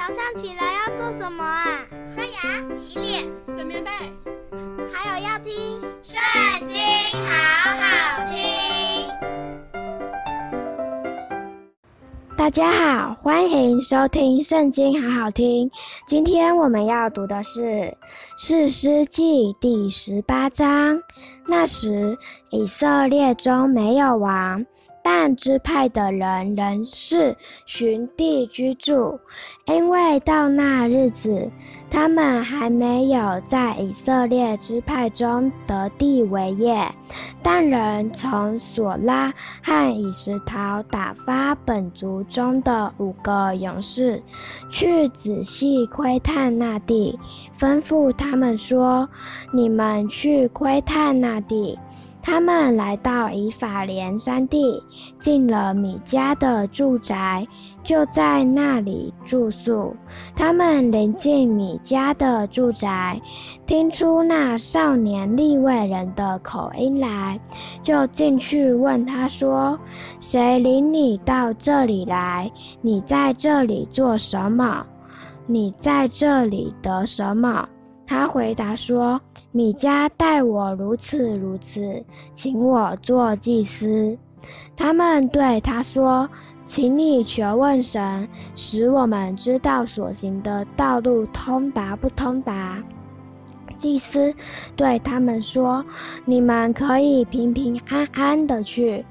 早上起来要做什么啊？刷牙、洗脸、整棉被，还有要听《圣经》，好好听。大家好，欢迎收听《圣经》，好好听。今天我们要读的是《士师记》第十八章。那时，以色列中没有王。但支派的人仍是寻地居住，因为到那日子，他们还没有在以色列支派中得地为业。但人从索拉和以实陶打发本族中的五个勇士，去仔细窥探那地，吩咐他们说：“你们去窥探那地。”他们来到以法莲山地，进了米迦的住宅，就在那里住宿。他们临近米迦的住宅，听出那少年利未人的口音来，就进去问他说：“谁领你到这里来？你在这里做什么？你在这里得什么？”他回答说：“米迦待我如此如此，请我做祭司。”他们对他说：“请你求问神，使我们知道所行的道路通达不通达。”祭司对他们说：“你们可以平平安安地去，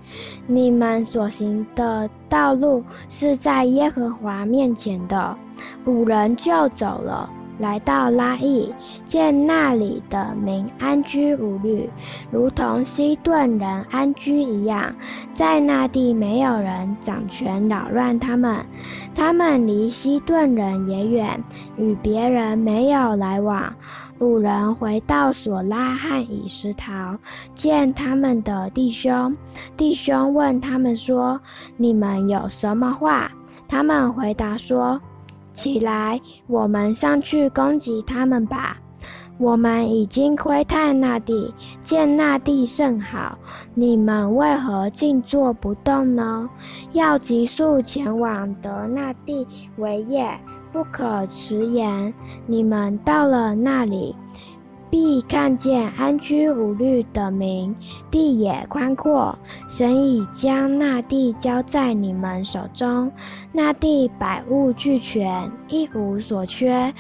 你们所行的道路是在耶和华面前的。”五人就走了。来到拉邑，见那里的民安居无虑，如同西顿人安居一样。在那地没有人掌权扰乱他们，他们离西顿人也远，与别人没有来往。五人回到索拉和以实陶，见他们的弟兄，弟兄问他们说：“你们有什么话？”他们回答说。起来，我们上去攻击他们吧！我们已经窥探那地，见那地甚好。你们为何静坐不动呢？要急速前往得那地为业，不可迟延。你们到了那里，必看见安居无虑的民，地也宽阔。神已将那地交在你们手中，那地百物俱全，一无所缺。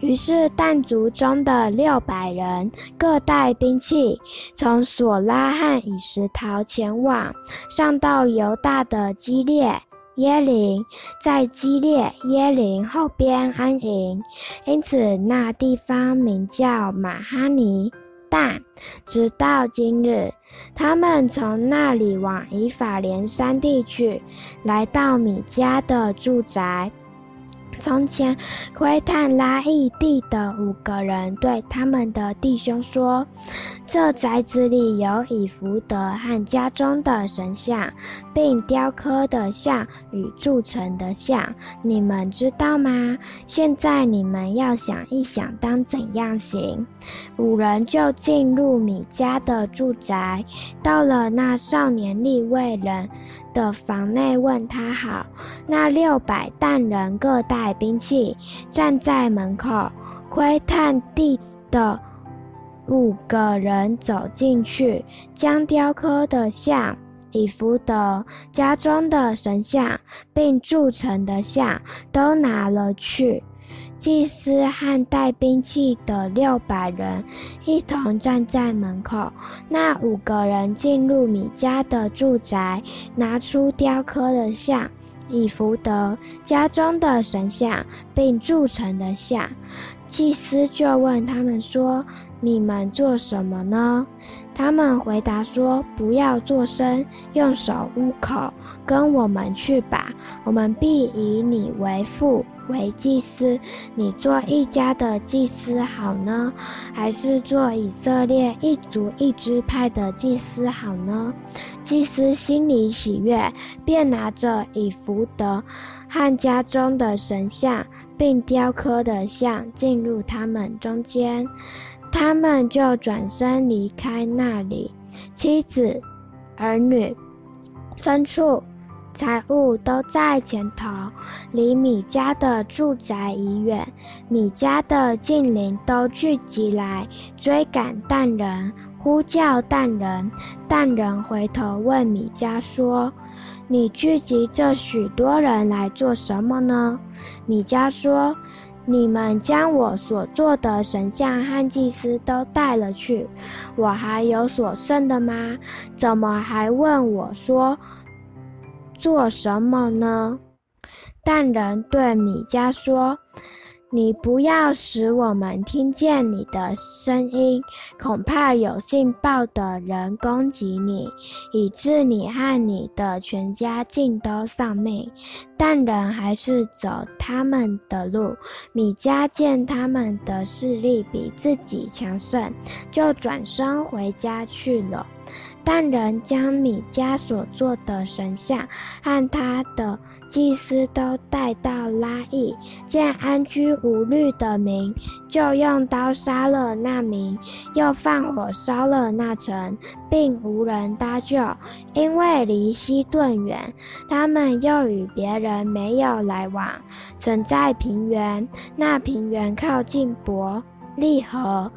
于是但族中的六百人各带兵器，从索拉和以石陶前往，上到犹大的基列。耶林在激烈耶林后边安营，因此那地方名叫马哈尼但，直到今日。他们从那里往以法莲山地去，来到米迦的住宅。从前窥探拉亿地的五个人对他们的弟兄说：“这宅子里有以福德和家中的神像，并雕刻的像与铸成的像，你们知道吗？现在你们要想一想，当怎样行？”五人就进入米迦的住宅，到了那少年立位人的房内问他好，那六百担人各带兵器，站在门口窥探地的五个人走进去，将雕刻的像、李福德家中的神像，并铸成的像都拿了去。祭司和带兵器的六百人一同站在门口。那五个人进入米迦的住宅，拿出雕刻的像、以福德家中的神像，并铸成的像。祭司就问他们说：“你们做什么呢？”他们回答说：“不要作声，用手捂口，跟我们去吧。我们必以你为父。”为祭司，你做一家的祭司好呢，还是做以色列一族一支派的祭司好呢？祭司心里喜悦，便拿着以弗得和家中的神像，并雕刻的像进入他们中间，他们就转身离开那里，妻子、儿女、牲畜。财物都在前头，离米家的住宅已远。米家的近邻都聚集来追赶但人，呼叫但人。但人回头问米迦说：“你聚集这许多人来做什么呢？”米迦说。你们将我所做的神像和祭司都带了去，我还有所剩的吗？怎么还问我说做什么呢？但人对米迦说。你不要使我们听见你的声音，恐怕有信报的人攻击你，以致你和你的全家尽都丧命。但人还是走他们的路。米迦见他们的势力比自己强盛，就转身回家去了。但人将米迦所做的神像和他的祭司都带到拉亿，见安居无虑的民，就用刀杀了那民，又放火烧了那城，并无人搭救，因为离西顿远。他们又与别人没有来往，城在平原，那平原靠近伯利河，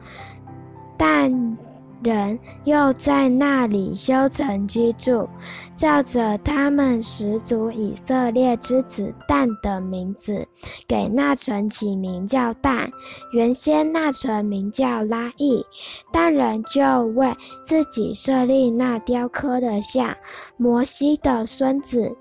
但。人又在那里修城居住，照着他们始祖以色列之子但的名字，给那城起名叫但。原先那城名叫拉亿，但人就为自己设立那雕刻的像。摩西的孙子。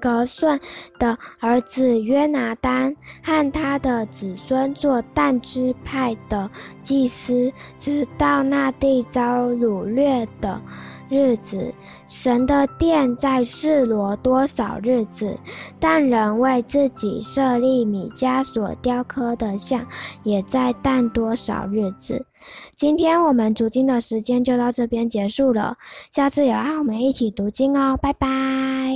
格顺的儿子约拿单和他的子孙做但支派的祭司，直到那地遭掳掠的日子。神的殿在示罗多少日子？但人为自己设立米迦所雕刻的像，也在但多少日子？今天我们读经的时间就到这边结束了，下次也要和我们一起读经哦，拜拜。